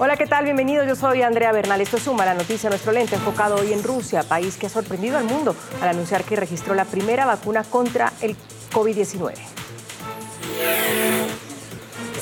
Hola, ¿qué tal? Bienvenido. Yo soy Andrea Bernal. Esto suma la noticia nuestro lente enfocado hoy en Rusia, país que ha sorprendido al mundo al anunciar que registró la primera vacuna contra el COVID-19.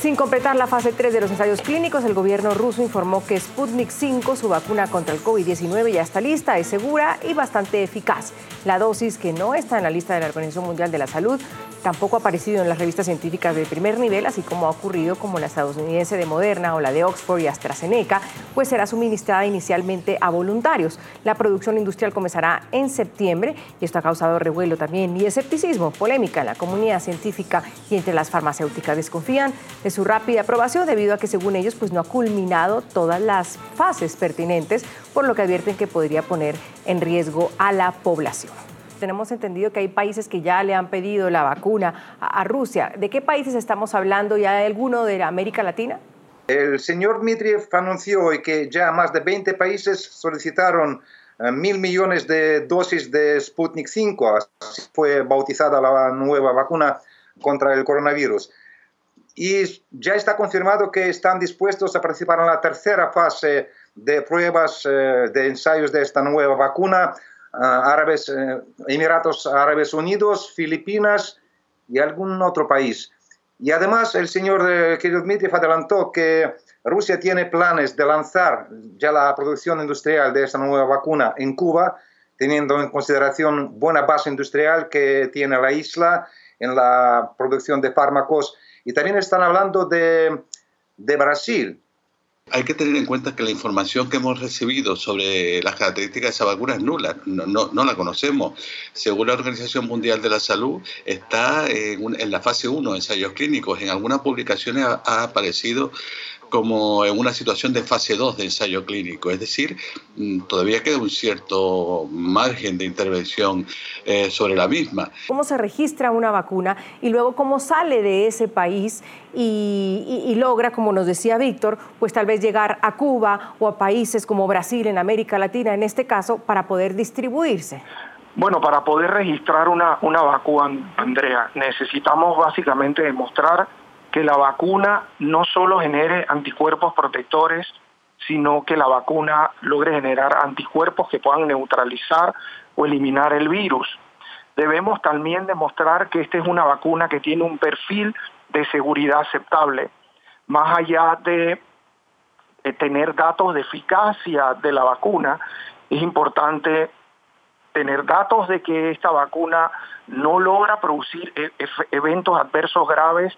Sin completar la fase 3 de los ensayos clínicos, el gobierno ruso informó que Sputnik 5, su vacuna contra el COVID-19, ya está lista, es segura y bastante eficaz. La dosis, que no está en la lista de la Organización Mundial de la Salud, tampoco ha aparecido en las revistas científicas de primer nivel, así como ha ocurrido como la estadounidense de Moderna o la de Oxford y AstraZeneca, pues será suministrada inicialmente a voluntarios. La producción industrial comenzará en septiembre y esto ha causado revuelo también y escepticismo, polémica en la comunidad científica y entre las farmacéuticas. Desconfían de su rápida aprobación debido a que según ellos pues no ha culminado todas las fases pertinentes, por lo que advierten que podría poner en riesgo a la población tenemos entendido que hay países que ya le han pedido la vacuna a, Rusia. ¿De qué países estamos hablando? ¿Ya hay alguno de América Latina? El señor Dmitriev anunció hoy que ya más de 20 países solicitaron eh, mil millones de dosis de Sputnik 5, así fue bautizada la nueva vacuna contra el coronavirus. Y ya está confirmado que están dispuestos a participar en la tercera fase de pruebas eh, de ensayos de esta nueva vacuna Árabes, eh, Emiratos Árabes Unidos, Filipinas y algún otro país. Y además el señor eh, Dmitriev adelantó que Rusia tiene planes de lanzar ya la producción industrial de esta nueva vacuna en Cuba, teniendo en consideración buena base industrial que tiene la isla en la producción de fármacos. Y también están hablando de, de Brasil, hay que tener en cuenta que la información que hemos recibido sobre las características de esa vacuna es nula, no, no, la conocemos. Según la Organización Mundial de la Salud, está en, en la fase 1 de ensayos clínicos. En algunas publicaciones ha aparecido como en una situación de fase 2 de ensayo clínico, es decir, mm, todavía queda un cierto margen de intervención eh, sobre la misma. ¿Cómo se registra una vacuna y luego cómo sale de ese país y, logra, como nos decía Víctor, pues tal vez llegar a Cuba o a países como Brasil, en América Latina, en este caso, para poder distribuirse? Bueno, para poder registrar una, una vacuna, Andrea, necesitamos básicamente demostrar que la vacuna no solo genere anticuerpos protectores, sino que la vacuna logre generar anticuerpos que puedan neutralizar o eliminar el virus. Debemos también demostrar que esta es una vacuna que tiene un perfil de seguridad aceptable, más allá de, tener datos de eficacia de la vacuna, es importante tener datos de que esta vacuna no logra producir e, eventos adversos graves